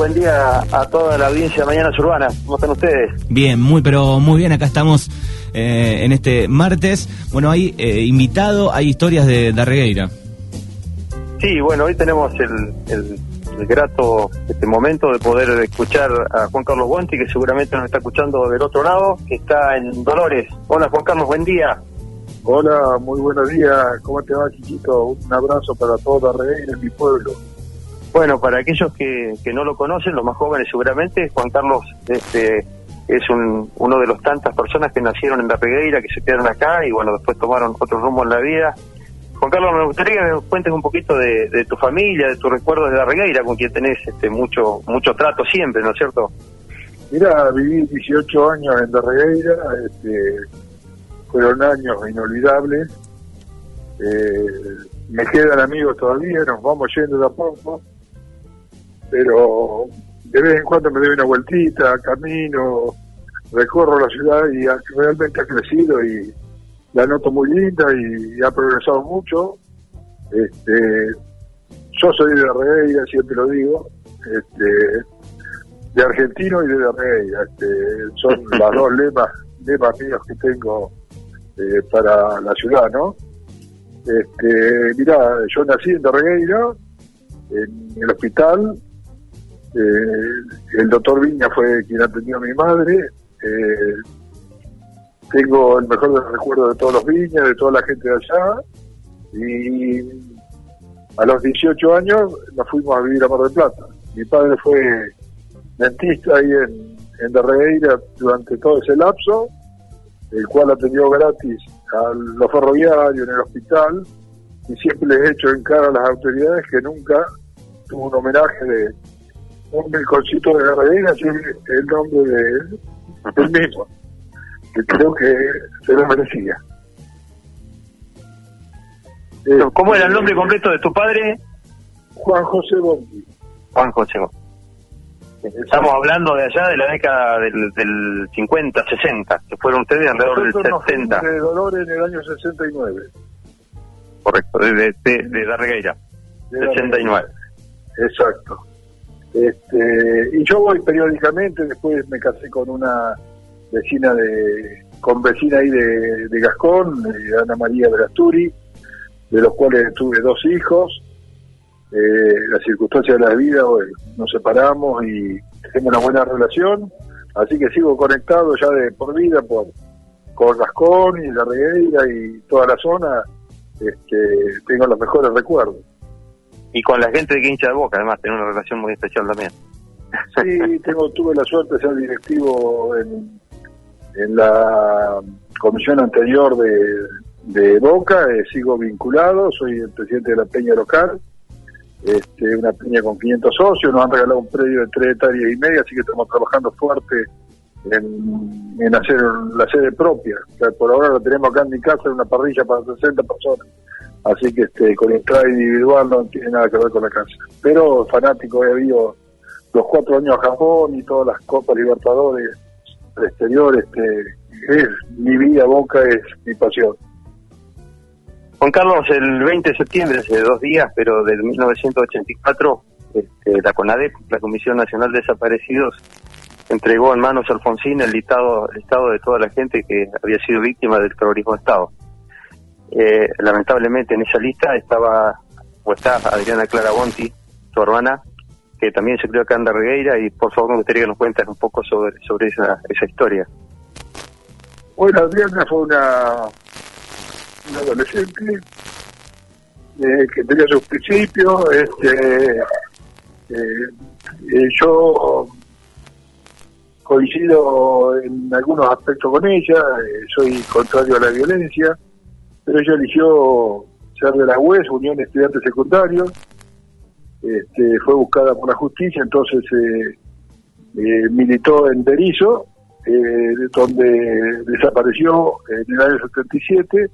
buen día a toda la audiencia de Mañanas Urbanas. ¿Cómo están ustedes? Bien, muy, pero muy bien. Acá estamos eh, en este martes. Bueno, hay eh, invitado, hay historias de Darregueira. Sí, bueno, hoy tenemos el, el, el, grato este momento de poder escuchar a Juan Carlos Guanti, que seguramente nos está escuchando del otro lado, que está en Dolores. Hola, Juan Carlos, buen día. Hola, muy buenos días. ¿Cómo te va, chiquito? Un abrazo para toda Darregueira, en mi pueblo. Bueno, para aquellos que, que no lo conocen, los más jóvenes seguramente, Juan Carlos este, es un, uno de los tantas personas que nacieron en La Pegueira, que se quedaron acá y bueno, después tomaron otro rumbo en la vida. Juan Carlos, me gustaría que nos cuentes un poquito de, tu familia, de tus recuerdos de La Regueira, con quien tenés este, mucho mucho trato siempre, ¿no es cierto? Mira, viví 18 años en La Regueira, este, fueron años inolvidables. Eh, me quedan amigos todavía, nos vamos yendo de a poco pero de vez en cuando me doy una vueltita, camino, recorro la ciudad y realmente ha crecido y la noto muy linda y ha progresado mucho. Este, yo soy de Regueira, siempre lo digo, este, de argentino y de Regueira. Este, son los dos lemas, lemas míos que tengo eh, para la ciudad, ¿no? Este, mira, yo nací en Darregueira, en el hospital, eh, el doctor Viña fue quien atendió a mi madre. Eh, tengo el mejor recuerdo de todos los Viñas, de toda la gente de allá. Y a los 18 años nos fuimos a vivir a Mar del Plata. Mi padre fue dentista ahí en, en Darreira durante todo ese lapso, el cual atendió gratis a los ferroviarios en el hospital y siempre les he hecho en cara a las autoridades que nunca tuvo un homenaje de, un melconcito de Garradena, es el nombre de él, el mismo, que creo que se lo merecía. ¿Cómo era el nombre completo de tu padre? Juan José Bondi. Juan José Bondi. Estamos hablando de allá de la década del, del 50, 60, que fueron ustedes alrededor del 70. de Dolores en el año 69. Correcto, de, de, de, de Darregueira, 69. Exacto. Este, y yo voy periódicamente, después me casé con una vecina de, con vecina ahí de, de Gascón, de Ana María Verasturi, de los cuales tuve dos hijos. Eh, las circunstancias de la vida, nos separamos y tengo una buena relación, así que sigo conectado ya de por vida por con Gascón y la Regueira y toda la zona, este, tengo los mejores recuerdos y con la gente de hincha de Boca, además, tiene una relación muy especial también. Sí, tengo, tuve la suerte de ser directivo en, en la comisión anterior de, de Boca, eh, sigo vinculado, soy el presidente de la peña local, este, una peña con 500 socios, nos han regalado un predio de 3 hectáreas y media, así que estamos trabajando fuerte en, en hacer la sede propia. O sea, por ahora la tenemos acá en mi casa, en una parrilla para 60 personas así que este con entrada individual no tiene nada que ver con la casa. Pero fanático he habido los cuatro años a Japón y todas las Copas Libertadores al exterior, este es mi vida, Boca es mi pasión. Juan Carlos, el 20 de septiembre, hace dos días, pero del 1984, este, la CONADEP, la Comisión Nacional de Desaparecidos, entregó en manos a Alfonsín el listado, el listado de toda la gente que había sido víctima del terrorismo de Estado. Eh, lamentablemente en esa lista estaba o está Adriana Clara Bonti, su hermana, que también se crió acá en Darregueira y por favor me gustaría que nos cuentes un poco sobre, sobre esa, esa historia. Bueno, Adriana fue una, adolescente eh, que tenía sus principios, este, eh, yo coincido en algunos aspectos con ella, soy contrario a la violencia, pero ella eligió ser de la UES, Unión de Estudiantes Secundarios, este, fue buscada por la justicia, entonces eh, eh, militó en Berizo, eh, donde desapareció en el año 77,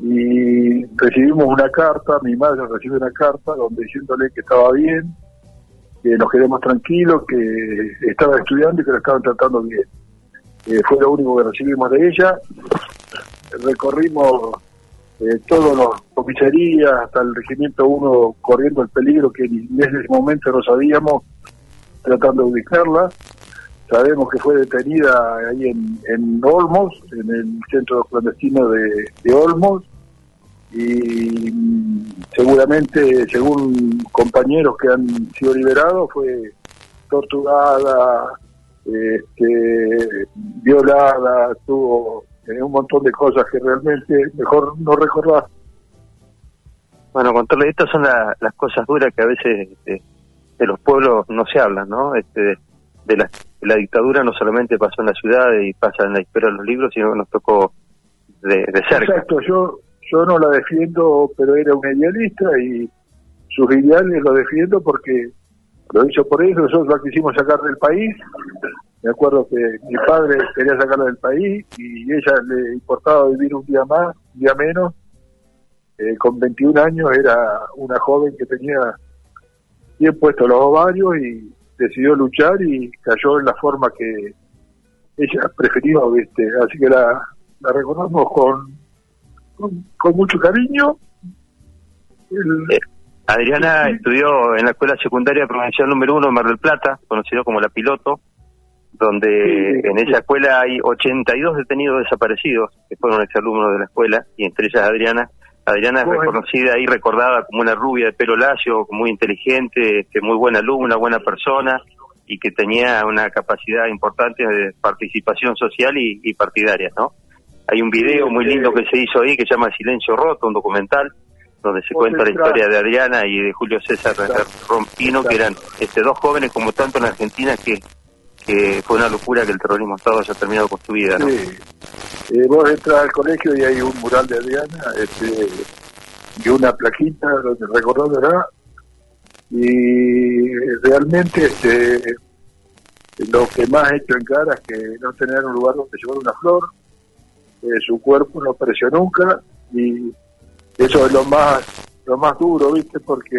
y recibimos una carta, mi madre recibió una carta donde diciéndole que estaba bien, que nos quedemos tranquilos, que estaba estudiando y que lo estaban tratando bien. fue lo único que recibimos de ella recorrimos eh, todos los comisarías hasta el regimiento 1 corriendo el peligro que en ese momento no sabíamos tratando de ubicarla. Sabemos que fue detenida ahí en, en Olmos, en el centro clandestino de, de Olmos, y mm, seguramente, según compañeros que han sido liberados, fue torturada, este, violada, tuvo eh, un montón de cosas que realmente mejor no recordar. Bueno, contarle, estas son las cosas duras que a veces este, de los pueblos no se hablan, ¿no? Este, de, la, la, dictadura no solamente pasó en la ciudad y pasa en la historia de los libros, sino que nos tocó de, de cerca. Exacto, yo, yo no la defiendo, pero era un idealista y sus ideales los defiendo porque lo hizo por eso, nosotros la quisimos sacar del país. Me acuerdo que mi padre quería sacarla del país y ella le importaba vivir un día más, un día menos. Eh, con 21 años era una joven que tenía bien puestos los ovarios y decidió luchar y cayó en la forma que ella preferió, ¿viste? Así que la, la recordamos con, con, mucho cariño. Eh, Adriana estudió en la escuela secundaria provincial número uno de Mar del Plata, conocido como la Piloto, donde en esa escuela hay 82 detenidos desaparecidos que fueron exalumnos de la escuela, y entre ellas Adriana. Adriana es reconocida y recordada como una rubia de pelo lacio, muy inteligente, este, muy buena alumna, buena persona, y que tenía una capacidad importante de participación social y, partidaria, ¿no? Hay un video muy lindo que se hizo ahí que se llama Silencio Roto, un documental, donde se cuenta la historia de Adriana y de Julio César Rompino, que eran este dos jóvenes como tanto en Argentina que, que fue una locura que el terrorismo Estado haya terminado con su vida. ¿no? Sí. Eh, vos entras al colegio y hay un mural de Adriana este, y una plaquita donde recordándola y realmente este, lo que más he hecho en cara es que no tener un lugar donde llevar una flor, eh, su cuerpo no apareció nunca y eso es lo más lo más duro, ¿viste? Porque...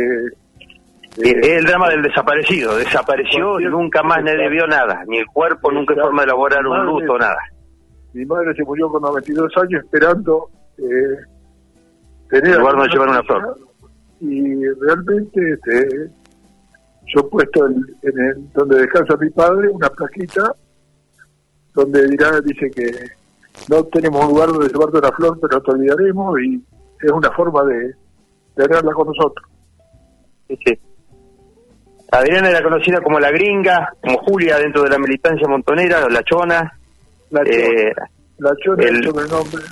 Eh, es el drama del desaparecido. Desapareció y nunca más nadie vio nada. Ni el cuerpo, nunca hay forma de elaborar un luto, nada. Mi madre se murió con 92 años esperando eh, tener... Lugar donde llevar una flor. Y realmente este, yo he puesto en, el, donde descansa mi padre una plaquita donde dirá, dice que no tenemos un lugar donde llevarte una flor, pero te olvidaremos y es una forma de tenerla con nosotros. Sí, Adriana era conocida como la gringa, como Julia dentro de la militancia montonera, la chona. La chona, eh, la chona el, el sobrenombre.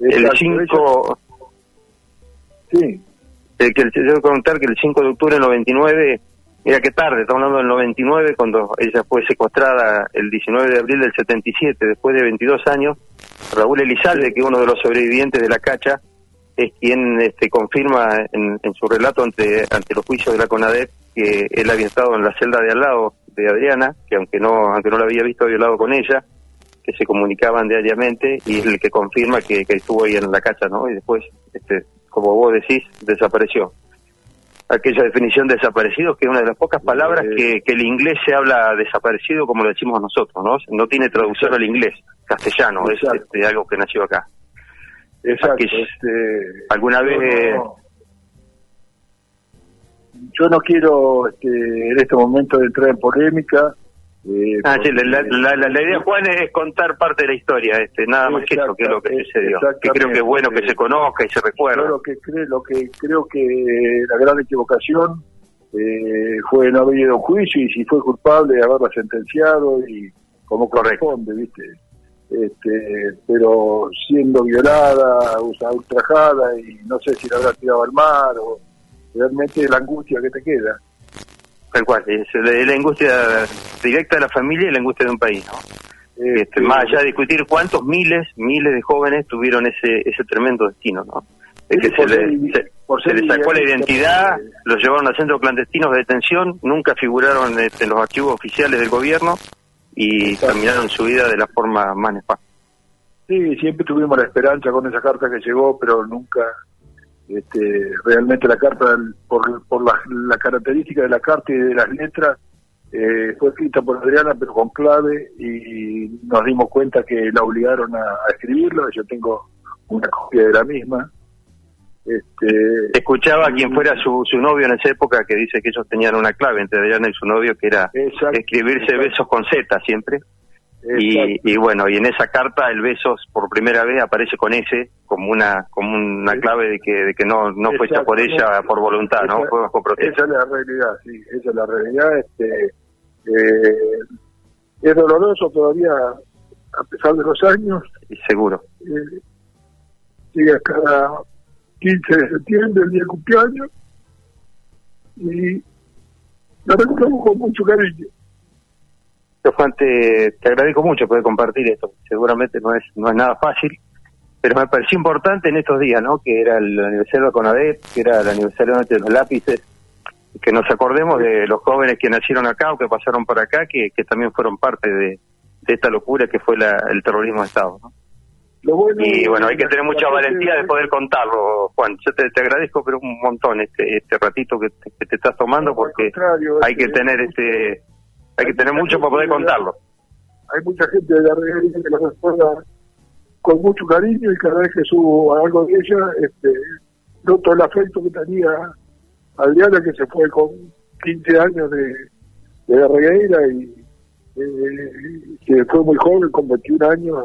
El 5... Sí. El que yo contar que el 5 de octubre del 99, mira qué tarde, estamos hablando del 99, cuando ella fue secuestrada el 19 de abril del 77, después de 22 años, Raúl Elizalde, que es uno de los sobrevivientes de la cacha, es quien este, confirma en, su relato ante, ante los juicios de la CONADEP que él había estado en la celda de al lado de Adriana, que aunque no aunque no la había visto, había hablado con ella, que se comunicaban diariamente y es el que confirma que, estuvo ahí en la casa, ¿no? Y después, este, como vos decís, desapareció. Aquella definición de desaparecido, que es una de las pocas palabras que, que el inglés se habla desaparecido como lo decimos nosotros, ¿no? No tiene traducción al inglés, castellano, es este, algo que nació acá. Exacto. Este, ¿Alguna vez...? Yo no quiero este, en este momento entrar en polémica. Eh, ah, sí, la, la, idea, Juan, es contar parte de la historia, este, nada más que eso, que es lo que sucedió. Que creo que es bueno que se conozca y se recuerde. lo que, creo, lo que creo que la gran equivocación eh, fue no haber ido a un juicio y si fue culpable haberla sentenciado y como corresponde, ¿viste? este, pero siendo violada, ultrajada y no sé si la habrá tirado al mar o realmente la angustia que te queda. Tal cual, es la, angustia directa de la familia y la angustia de un país, ¿no? Este, este, más allá de discutir cuántos miles, miles de jóvenes tuvieron ese ese tremendo destino, ¿no? Es que se, se, les sacó la identidad, los llevaron a centros clandestinos de detención, nunca figuraron este, en los archivos oficiales del gobierno y terminaron su vida de la forma más nefasta. Sí, siempre tuvimos la esperanza con esa carta que llegó, pero nunca este, realmente la carta, por, por la, característica de la carta y de las letras, eh, fue escrita por Adriana, pero con clave, y nos dimos cuenta que la obligaron a, escribirla. Yo tengo una copia de la misma. Este, Escuchaba a quien fuera su, su novio en esa época que dice que ellos tenían una clave entre Adriana y su novio que era escribirse besos con Z siempre. Y, bueno, y en esa carta el besos por primera vez aparece con S como una como una clave de que de que no no fue hecha por ella por voluntad, ¿no? Fue bajo protesta. Esa es la realidad, sí, esa es la realidad. Este, eh, es doloroso todavía a pesar de los años. Y seguro. Eh, llega cada 15 de septiembre, el día de cumpleaños, y la recordamos con mucho cariño. Juan, te, te agradezco mucho poder compartir esto. Seguramente no es no es nada fácil, pero me pareció importante en estos días, ¿no? Que era el aniversario de Conadep, que era el aniversario de los lápices, que nos acordemos de los jóvenes que nacieron acá o que pasaron por acá, que, que también fueron parte de, de esta locura que fue la, el terrorismo de Estado. ¿no? y bueno, hay que tener mucha valentía de poder contarlo, Juan. Yo te, agradezco, pero un montón este este ratito que te, estás tomando, porque hay que tener este hay que tener mucho para poder contarlo. Hay mucha gente de la región que lo recuerda con mucho cariño y cada vez que subo algo de ella, este, noto el afecto que tenía Adriana, que se fue con 15 años de, de la regueira y eh, que fue muy joven, con 21 años,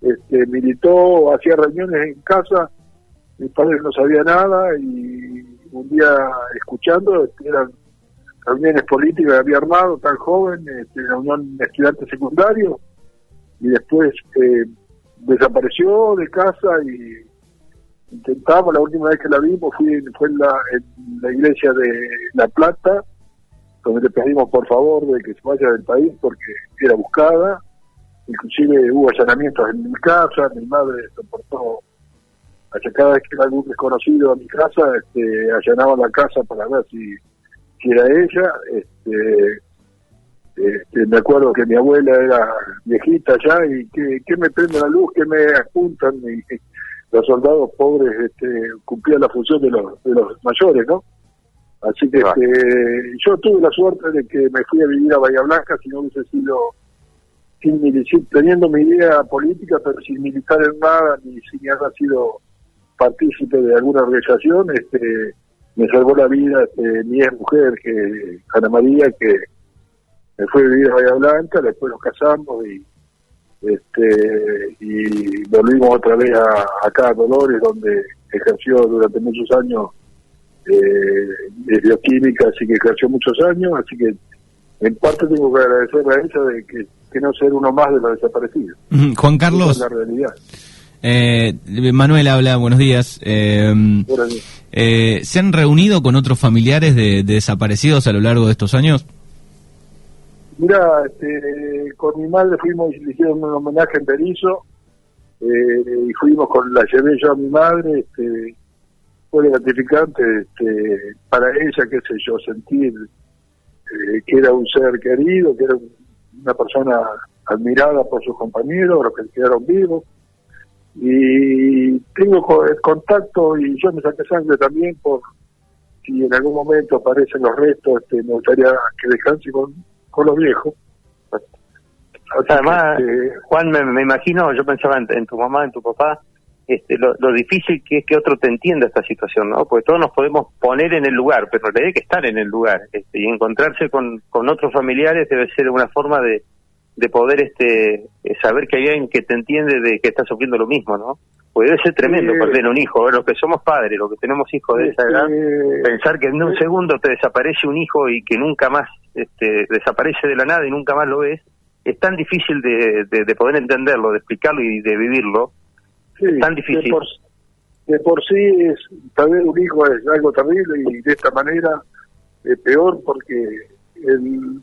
este, militó, hacía reuniones en casa, mi padre no sabía nada y un día escuchando, eran reuniones políticas había armado, tan joven, este, la Unión de Estudiantes Secundarios, y después eh, desapareció de casa y intentamos, la última vez que la vimos fue, fue en, la, en la iglesia de La Plata, donde le pedimos por favor de que se vaya del país porque era buscada, inclusive hubo allanamientos en mi casa, mi madre soportó, hasta cada vez que era algún desconocido a mi casa, este, allanaba la casa para ver si, si era ella, este, este, me acuerdo que mi abuela era viejita ya y que, me prende la luz, que me apuntan y, los soldados pobres este, cumplían la función de los, de los mayores, ¿no? Así que este, yo tuve la suerte de que me fui a vivir a Bahía Blanca, si no hubiese sido sin, teniendo mi idea política, pero sin militar en nada, ni sin haber sido partícipe de alguna organización, este, me salvó la vida este, mi ex mujer, que Ana María, que me fue a vivir a Bahía Blanca, después nos casamos y este y volvimos otra vez a, acá a Dolores, donde ejerció durante muchos años eh, bioquímica, así que ejerció muchos años, así que en parte tengo que agradecerle a ella de que no ser uno más de los desaparecidos. Juan Carlos. la realidad. Eh, Manuel habla, buenos días. Eh, eh, ¿Se han reunido con otros familiares de, desaparecidos a lo largo de estos años? Mira, este, con mi madre fuimos y le hicieron un homenaje en Berizo y fuimos con la llevé yo a mi madre. Este, fue gratificante este, para ella, qué sé yo, sentir que era un ser querido, que era un una persona admirada por sus compañeros, los que quedaron vivos. Y tengo contacto y yo me saqué sangre también por si en algún momento aparecen los restos, este, me gustaría que descanse con, con los viejos. Además, este, Juan, me, imagino, yo pensaba en, tu mamá, en tu papá, este, lo, difícil que es que otro te entienda esta situación, ¿no? Porque todos nos podemos poner en el lugar, pero hay que estar en el lugar. Este, y encontrarse con, con otros familiares debe ser una forma de, de poder este saber que hay alguien que te entiende de que está sufriendo lo mismo, ¿no? Puede debe ser tremendo perder un hijo, los que somos padres, los que tenemos hijos de esa edad, pensar que en un segundo te desaparece un hijo y que nunca más este, desaparece de la nada y nunca más lo ves, es tan difícil de, de poder entenderlo, de explicarlo y de vivirlo, Sí, tan difícil. De por, de por, sí, es, perder un hijo es algo terrible y de esta manera es peor porque el,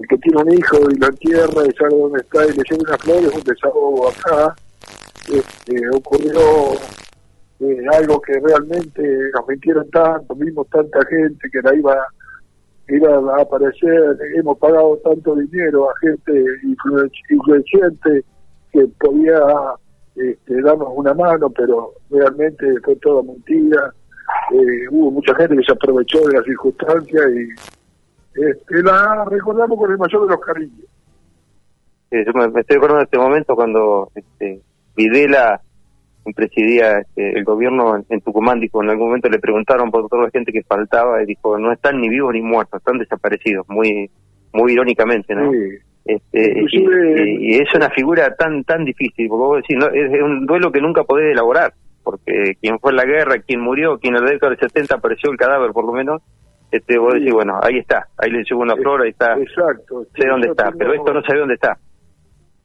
el que tiene un hijo y lo entierra y sabe dónde está y le lleva unas flores, un desahogo acá. Este, ocurrió eh, algo que realmente nos mintieron tanto, vimos tanta gente que la iba, iba a aparecer, hemos pagado tanto dinero a gente influyente que podía este, damos una mano, pero realmente fue toda mentira. Eh, hubo mucha gente que se aprovechó de la circunstancia y este, la recordamos con el mayor de los cariños. yo me, estoy acordando de este momento cuando este, Videla presidía este, el gobierno en, Tucumán, dijo, en algún momento le preguntaron por toda la gente que faltaba y dijo, no están ni vivos ni muertos, están desaparecidos, muy muy irónicamente, ¿no? Este, y, es una figura tan tan difícil, porque vos decís, no, es un duelo que nunca podés elaborar, porque quien fue en la guerra, quien murió, quien en la década del 70 apareció el cadáver por lo menos, este, vos decís, bueno, ahí está, ahí le llevo una flor, ahí está, Exacto. sé dónde está, pero esto no sabe dónde está.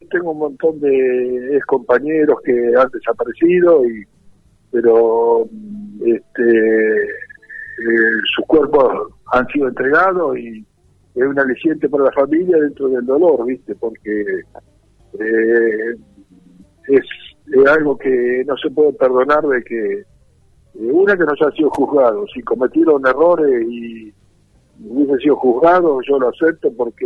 Tengo un montón de ex compañeros que han desaparecido, y pero este eh, sus cuerpos han sido entregados y es un aliciente para la familia dentro del dolor, ¿viste? Porque eh, es, algo que no se puede perdonar de que eh, una que no se ha sido juzgado, si cometieron errores y hubiese sido juzgado, yo lo acepto porque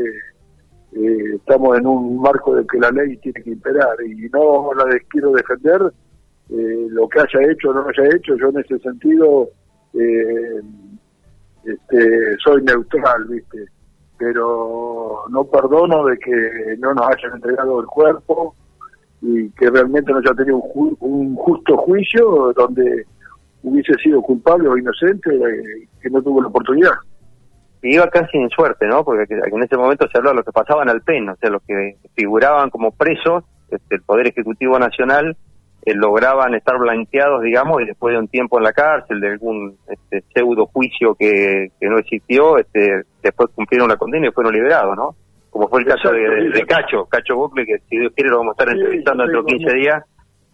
eh, estamos en un marco de que la ley tiene que imperar. Y no la quiero defender lo que haya hecho o no haya hecho, yo en ese sentido este, soy neutral, ¿viste? pero no perdono de que no nos hayan entregado el cuerpo y que realmente no haya tenido un, justo juicio donde hubiese sido culpable o inocente eh, que no tuvo la oportunidad. Y iba casi en suerte, ¿no? Porque en ese momento se hablaba de los que pasaban al PEN, o sea, los que figuraban como presos, este, el Poder Ejecutivo Nacional eh, lograban estar blanqueados, digamos, y después de un tiempo en la cárcel, de algún este, pseudo juicio que, que no existió, este, después cumplieron la condena y fueron liberados, ¿no? Como fue el caso de, Cacho, Cacho Bucle, que si Dios quiere lo vamos a estar entrevistando dentro de 15 días.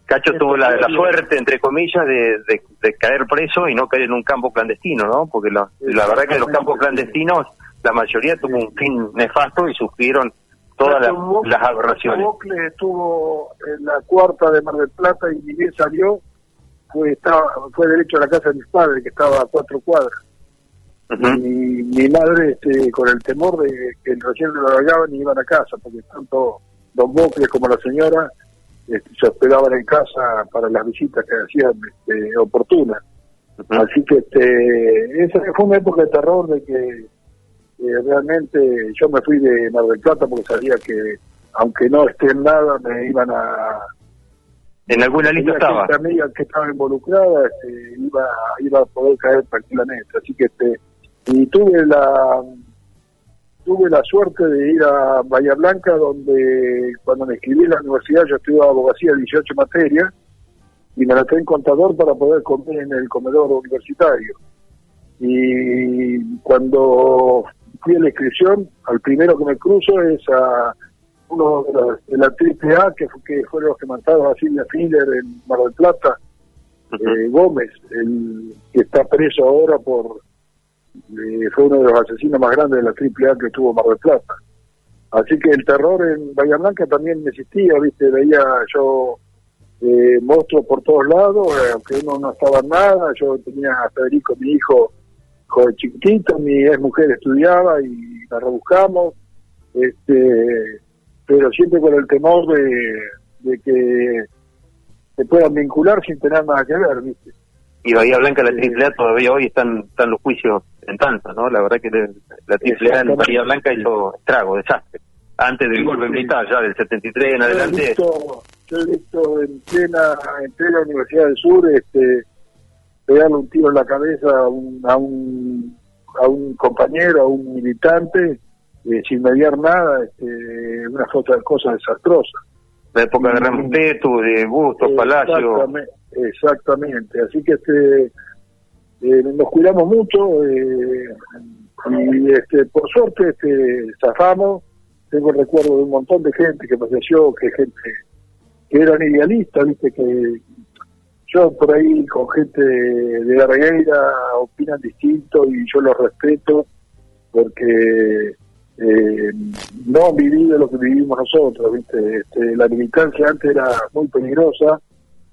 Cacho tuvo la, suerte, entre comillas, de, de, caer preso y no caer en un campo clandestino, ¿no? Porque la, la verdad que los campos clandestinos, la mayoría tuvo un fin nefasto y sufrieron todas las, aberraciones. estuvo en la cuarta de Mar del Plata y ni bien salió, fue, estaba, fue derecho a la casa de mis padres, que estaba a cuatro cuadras. Y mi madre, este, con el temor de que recién lo largaban y iban a casa, porque tanto Don Bocle como la señora este, se hospedaban en casa para las visitas que hacían este, oportunas. Así que este, esa fue una época de terror de que eh, realmente yo me fui de Mar del Plata porque sabía que aunque no esté en nada me iban a en alguna lista estaba. amiga que estaba involucrada este, iba iba a poder caer tranquilamente. Así que este y tuve la tuve la suerte de ir a Bahía Blanca donde cuando me escribí en la universidad yo estudiaba abogacía 18 materias y me la en contador para poder comer en el comedor universitario. Y cuando fui a la inscripción, al primero que me cruzo es a uno de la, de la AAA, que, que fueron los que mataron a Silvia Filler en Mar del Plata, eh, Gómez, el que está preso ahora por, eh, fue uno de los asesinos más grandes de la AAA que tuvo Mar del Plata. Así que el terror en Bahía Blanca también existía, ¿viste? Veía yo eh, monstruos por todos lados, eh, aunque uno no estaba en nada, yo tenía a Federico, mi hijo, joven chiquitito, mi ex mujer estudiaba y la rebuscamos, este, pero siempre con el temor de, que se puedan vincular sin tener nada que ver, ¿viste? Y Bahía Blanca, la AAA, todavía hoy están, están los juicios en tanto, ¿no? La verdad que la AAA en Bahía Blanca hizo estrago, desastre. Antes del golpe militar, ya del 73 en adelante. Yo he visto, yo he visto en plena, en plena Universidad del Sur, este, pegarle un tiro en la cabeza a un, a un, a un compañero, a un militante, eh, sin mediar nada, este, una cosa, cosa desastrosa. La época de Rampetu, de Bustos, Palacio. Exactamente, así que este eh, nos cuidamos mucho eh, y este por suerte este zafamos. Tengo recuerdo de un montón de gente que falleció, que gente que eran idealistas, viste que yo por ahí con gente de la regueira opinan distinto y yo lo respeto porque eh, no han vivido lo que vivimos nosotros, ¿viste? Este, la militancia antes era muy peligrosa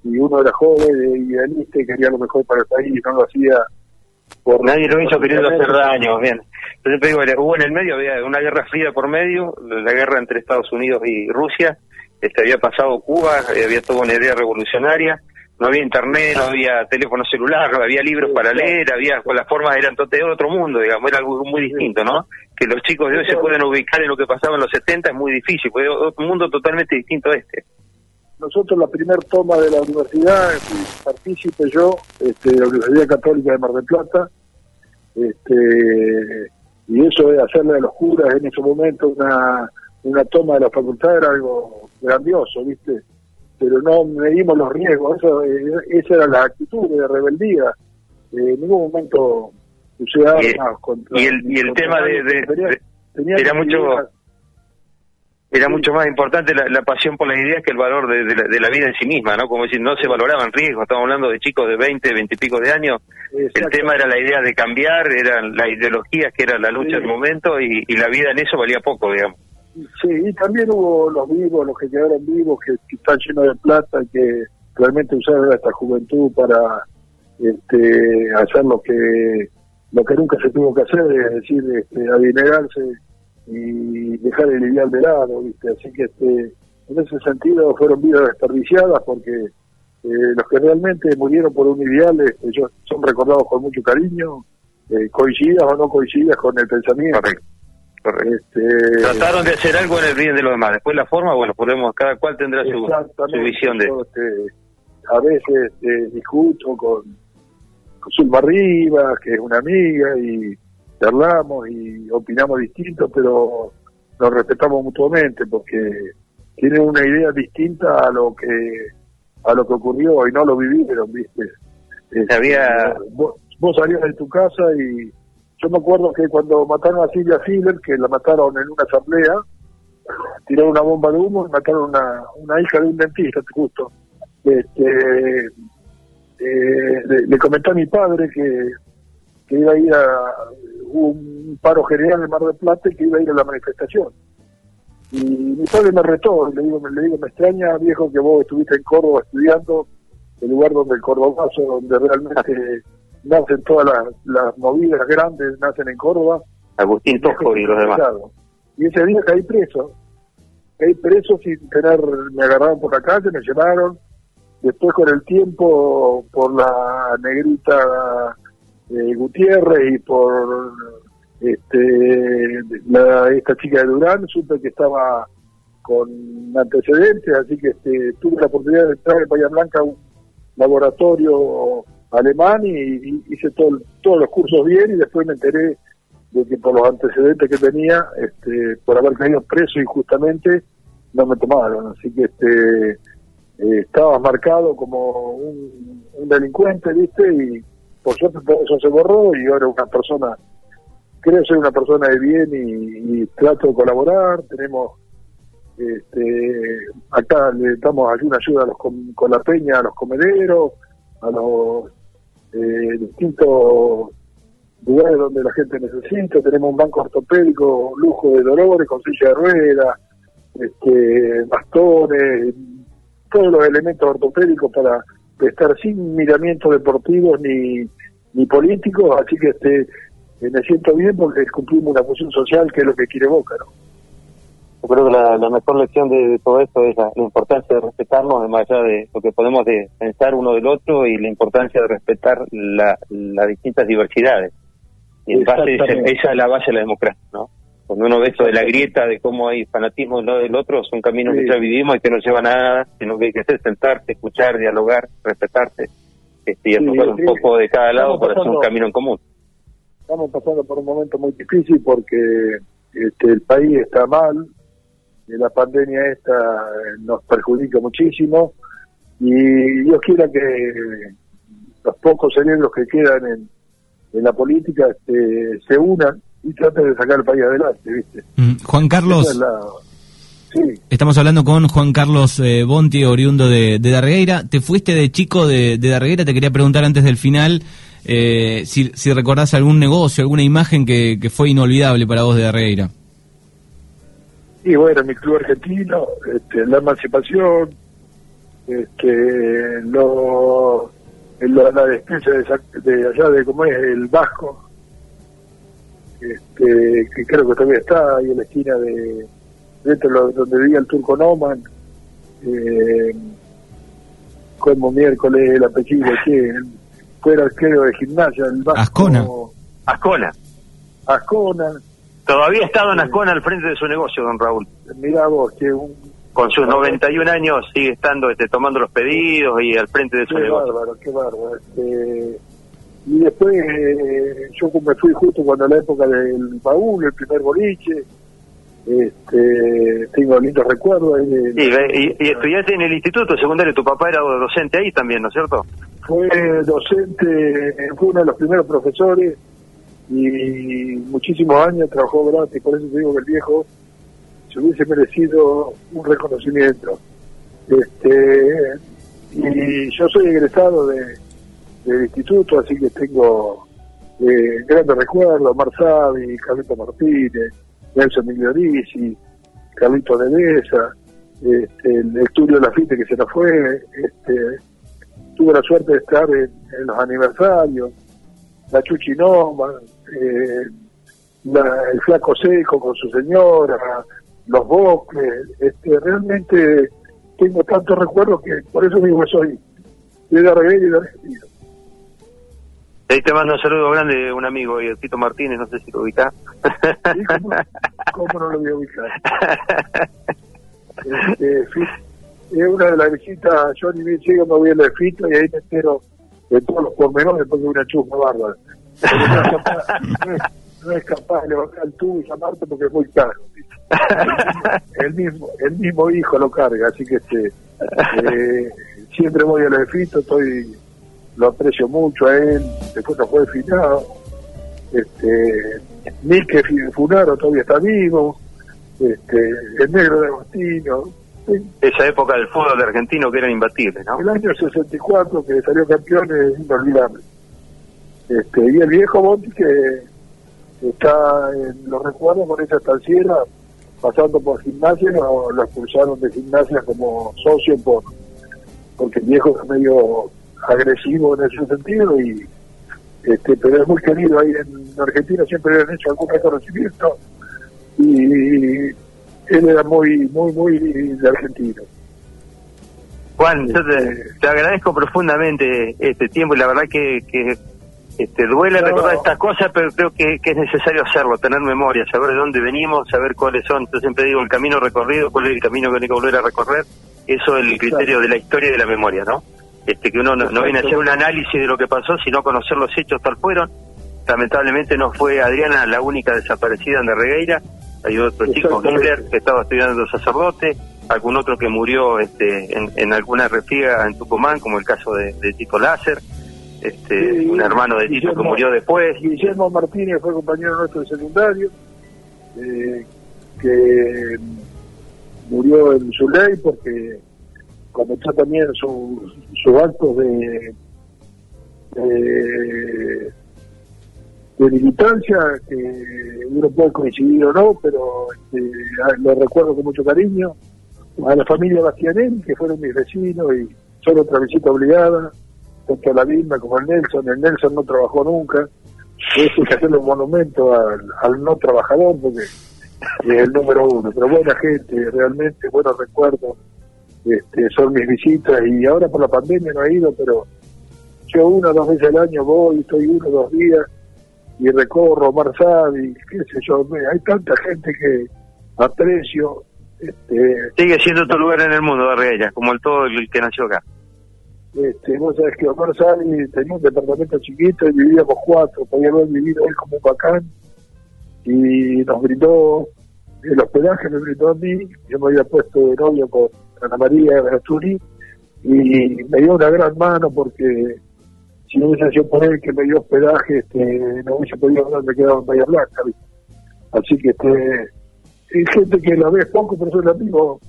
y uno era joven, idealista y quería lo mejor para el país, no lo hacía por nadie lo hizo queriendo hacer daño, bien. Entonces digo, hubo en el medio, había una guerra fría por medio, la guerra entre Estados Unidos y Rusia, este había pasado Cuba, había toda una idea revolucionaria, no había internet, no había teléfono celular, no había libros para leer, había con las formas eran todo otro mundo, digamos, era algo muy distinto, ¿no? Que los chicos de hoy se pueden ubicar en lo que pasaba en los 70 es muy difícil, porque es un mundo totalmente distinto a este. Nosotros la primera toma de la universidad, partícipe yo, este, de la Universidad Católica de Mar del Plata, este, y eso de hacerle a los curas en ese momento una, una toma de la facultad era algo grandioso, ¿viste? Pero no medimos los riesgos, eso, eh, esa era la actitud de rebeldía. Eh, en ningún momento usé armas contra... Y el, y el tema de... era mucho era mucho más importante la, pasión por las ideas que el valor de, la, vida en sí misma, ¿no? Como decir, no se valoraban riesgos, estamos hablando de chicos de 20, 20 y pico de años, el tema era la idea de cambiar, eran las ideologías que era la lucha del momento y, la vida en eso valía poco, digamos. Sí, y también hubo los vivos, los que quedaron vivos, que, están llenos de plata, que realmente usaron esta juventud para este, hacer lo que lo que nunca se tuvo que hacer, es decir, este, adinerarse y dejar el ideal de lado, ¿viste? Así que este, en ese sentido fueron vidas desperdiciadas porque eh, los que realmente murieron por un ideal este, ellos son recordados con mucho cariño, eh, coincidas o no coincidas con el pensamiento. Correcto. Este, Trataron de hacer algo en el bien de los demás. Después la forma, bueno, podemos, cada cual tendrá su, visión de... Este, a veces este, discuto con, con Zulma Rivas, que es una amiga, y charlamos y opinamos distinto, pero nos respetamos mutuamente porque tienen una idea distinta a lo que a lo que ocurrió y no lo vivieron, ¿viste? Había... Vos, salías de tu casa y yo me acuerdo que cuando mataron a Silvia Filler, que la mataron en una asamblea, tiraron una bomba de humo y mataron una, una hija de un dentista, justo. Este, eh, le, le, comenté a mi padre que, que iba a ir a un paro general en Mar del Plata y que iba a ir a la manifestación. Y mi padre me retó, y le digo, le digo, me extraña, viejo, que vos estuviste en Córdoba estudiando, el lugar donde el Cordobazo, donde realmente nacen todas las, movidas grandes, nacen en Córdoba. Agustín Tosco y los demás. Y ese día caí preso, caí preso sin tener, me agarraron por la calle, me llevaron, después con el tiempo, por la negrita eh, Gutiérrez y por este, esta chica de Durán, supe que estaba con antecedentes, así que este, tuve la oportunidad de entrar en Bahía Blanca un laboratorio alemán y, hice todo, todos los cursos bien y después me enteré de que por los antecedentes que tenía, este, por haber caído preso injustamente, no me tomaron. Así que este, eh, estaba marcado como un, un delincuente, ¿viste? Y, por suerte eso se borró y ahora una persona, creo ser una persona de bien y, trato de colaborar, tenemos este, acá le damos alguna ayuda a los con, la peña, a los comederos, a los eh, distintos lugares donde la gente necesita, tenemos un banco ortopédico, lujo de dolores, con silla de ruedas, este, bastones, todos los elementos ortopédicos para estar sin miramientos deportivos ni, ni políticos, así que este me siento bien porque cumplimos una función social que es lo que quiere Boca, ¿no? Yo creo que la, mejor lección de, todo esto es la, importancia de respetarnos, más allá de lo que podemos pensar uno del otro y la importancia de respetar las distintas diversidades. Y en base, esa, es la base de la democracia, ¿no? Cuando uno ve esto de la grieta, de cómo hay fanatismo de uno del otro, son caminos que ya vivimos y que no llevan a nada, sino que hay que hacer sentarse, escuchar, dialogar, respetarse este, y tocar un poco de cada lado para hacer un camino en común. Estamos pasando por un momento muy difícil porque este, el país está mal, y la pandemia esta eh, nos perjudica muchísimo y Dios quiera que los pocos cerebros que quedan en, en la política este, se unan y trate de sacar el país adelante, ¿viste? Mm, Juan Carlos. Estamos hablando con Juan Carlos eh, Bonti, oriundo de, de, Darreira. Te fuiste de chico de, de Darreira, te quería preguntar antes del final eh, si, si recordás algún negocio, alguna imagen que, que fue inolvidable para vos de Darreira. Sí, bueno, mi club argentino, este, la emancipación, este, lo, la despensa de, de allá de cómo es el Vasco, este, que creo que todavía está ahí en la esquina de dentro de donde vivía el turco Noman, eh, como miércoles el apellido que fue el arquero de gimnasia, el Ascona. Ascona. Ascona. Todavía ha estado en Ascona al frente de su negocio, don Raúl. Mirá vos, que un, con sus 91 años sigue estando este, tomando los pedidos y al frente de su qué Bárbaro, qué bárbaro, este, y después eh, yo me fui justo cuando la época del baúl, el primer boliche, este, tengo lindos recuerdos. Ahí y, estudiaste en el instituto secundario, tu papá era docente ahí también, ¿no es cierto? Fue docente, fue uno de los primeros profesores y muchísimos años trabajó gratis, por eso te digo que el viejo se hubiese merecido un reconocimiento. Este, y yo soy egresado de, del instituto, así que tengo eh, grandes recuerdos, Marzavi, Carlito Martínez, Nelson Migliorisi, Carlito de Besa, este, el estudio de la FITE que se nos fue, este, tuve la suerte de estar en, los aniversarios, la Chuchinoma, eh, el Flaco Seco con su señora, los bosques, este, realmente tengo tantos recuerdos que por eso mismo soy de la y de Argentina. Ahí te mando un saludo grande de un amigo, y el Tito Martínez, no sé si lo ubicás. ¿cómo, no lo voy a ubicar? Este, es una de las visitas, yo ni bien llego, me voy a la fito y ahí me entero de todos los pormenores porque una chusma bárbara. no, es capaz, de levantar el tubo y llamarte porque es muy caro. El mismo, el mismo, hijo lo carga, así que este, eh, siempre voy a la fito, estoy lo aprecio mucho a él, después no fue finado. Este, Mike Funaro todavía está vivo, este, el negro de Agostino. Esa época del fútbol argentino que eran imbatibles, ¿no? El año 64 que salió campeón es inolvidable. Este, y el viejo Monti que está en los recuerdos con esa estanciera, pasando por gimnasia, lo, lo expulsaron de gimnasia como socio por porque el viejo es medio agresivo en ese sentido y este pero es muy querido ahí en Argentina siempre le han hecho algún reconocimiento y él era muy muy muy de argentino Juan yo te, este, agradezco profundamente este tiempo y la verdad que, que este, duele recordar estas cosas, pero creo que, es necesario hacerlo, tener memoria, saber de dónde venimos, saber cuáles son. Yo siempre digo el camino recorrido, cuál es el camino que hay que volver a recorrer. Eso es el criterio de la historia y de la memoria, ¿no? Este que uno no, viene a hacer un análisis de lo que pasó, sino conocer los hechos tal fueron. Lamentablemente no fue Adriana la única desaparecida en de Regueira, hay otro chico, Hitler, que estaba estudiando sacerdote, algún otro que murió este, en, alguna refiega en Tucumán, como el caso de, Tito Láser, este, un hermano de Tito que murió después. Guillermo Martínez fue compañero nuestro de secundario, eh, que murió en su ley porque comenzó también sus su actos de, de, militancia, que uno puede coincidir o no, pero este, lo recuerdo con mucho cariño. A la familia Bastianelli, que fueron mis vecinos y son otra visita obligada, tanto a la misma como el Nelson. El Nelson no trabajó nunca. Eso que hacerle un monumento al no trabajador, porque es el número uno. Pero buena gente, realmente buenos recuerdos este, son mis visitas y ahora por la pandemia no he ido, pero yo una o dos veces al año voy, estoy uno o dos días y recorro y qué sé yo, hay tanta gente que aprecio. Este, Sigue siendo tu lugar en el mundo, Barreira, como el todo el que nació acá. Este, vos sabés que Omar Sadi tenía un departamento chiquito y vivíamos cuatro, podía haber vivido él como un bacán y nos brindó el hospedaje, me brindó a mí, yo me había puesto de novio con Ana María Berturi, y me dio una gran mano porque si no hubiese sido por él que me dio hospedaje, este, no hubiese podido haberme quedado en Bahía Blanca. Así que este, hay gente que la ve poco, pero soy amigo,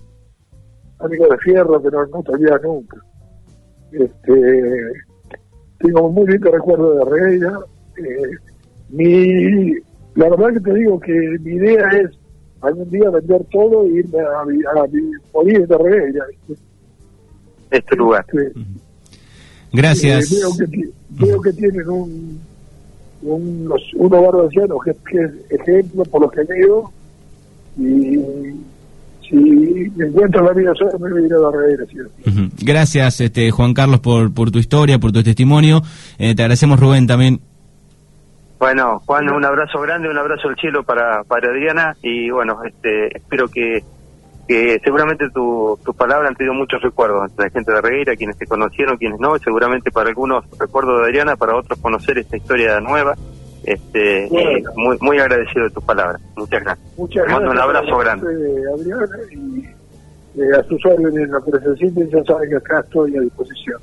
amigo de fierro que no, no sabía nunca. Este, tengo muy lindo recuerdo de Reina. Eh, mi, la verdad que te digo que mi idea es algún día vender todo e irme a, a, morir de Regueira. Este lugar. Gracias. Eh, veo, que, tienen un, un unos barrios ancianos que, que, es ejemplo por lo que veo y si encuentro la vida sola me voy a ir a la Regueira. Gracias este, Juan Carlos por, por tu historia, por tu testimonio. Eh, te agradecemos Rubén también bueno, Juan, un abrazo grande, un abrazo al cielo para, para Adriana y bueno, este, espero que, que seguramente tu, tus palabras han tenido muchos recuerdos entre la gente de Regueira, quienes te conocieron, quienes no, seguramente para algunos recuerdos de Adriana, para otros conocer esta historia nueva. Este, muy, muy agradecido de tus palabras. Muchas gracias. Muchas gracias. mando un abrazo grande. Adriana, y eh, a sus órdenes, lo que necesiten, ya saben que acá estoy a disposición.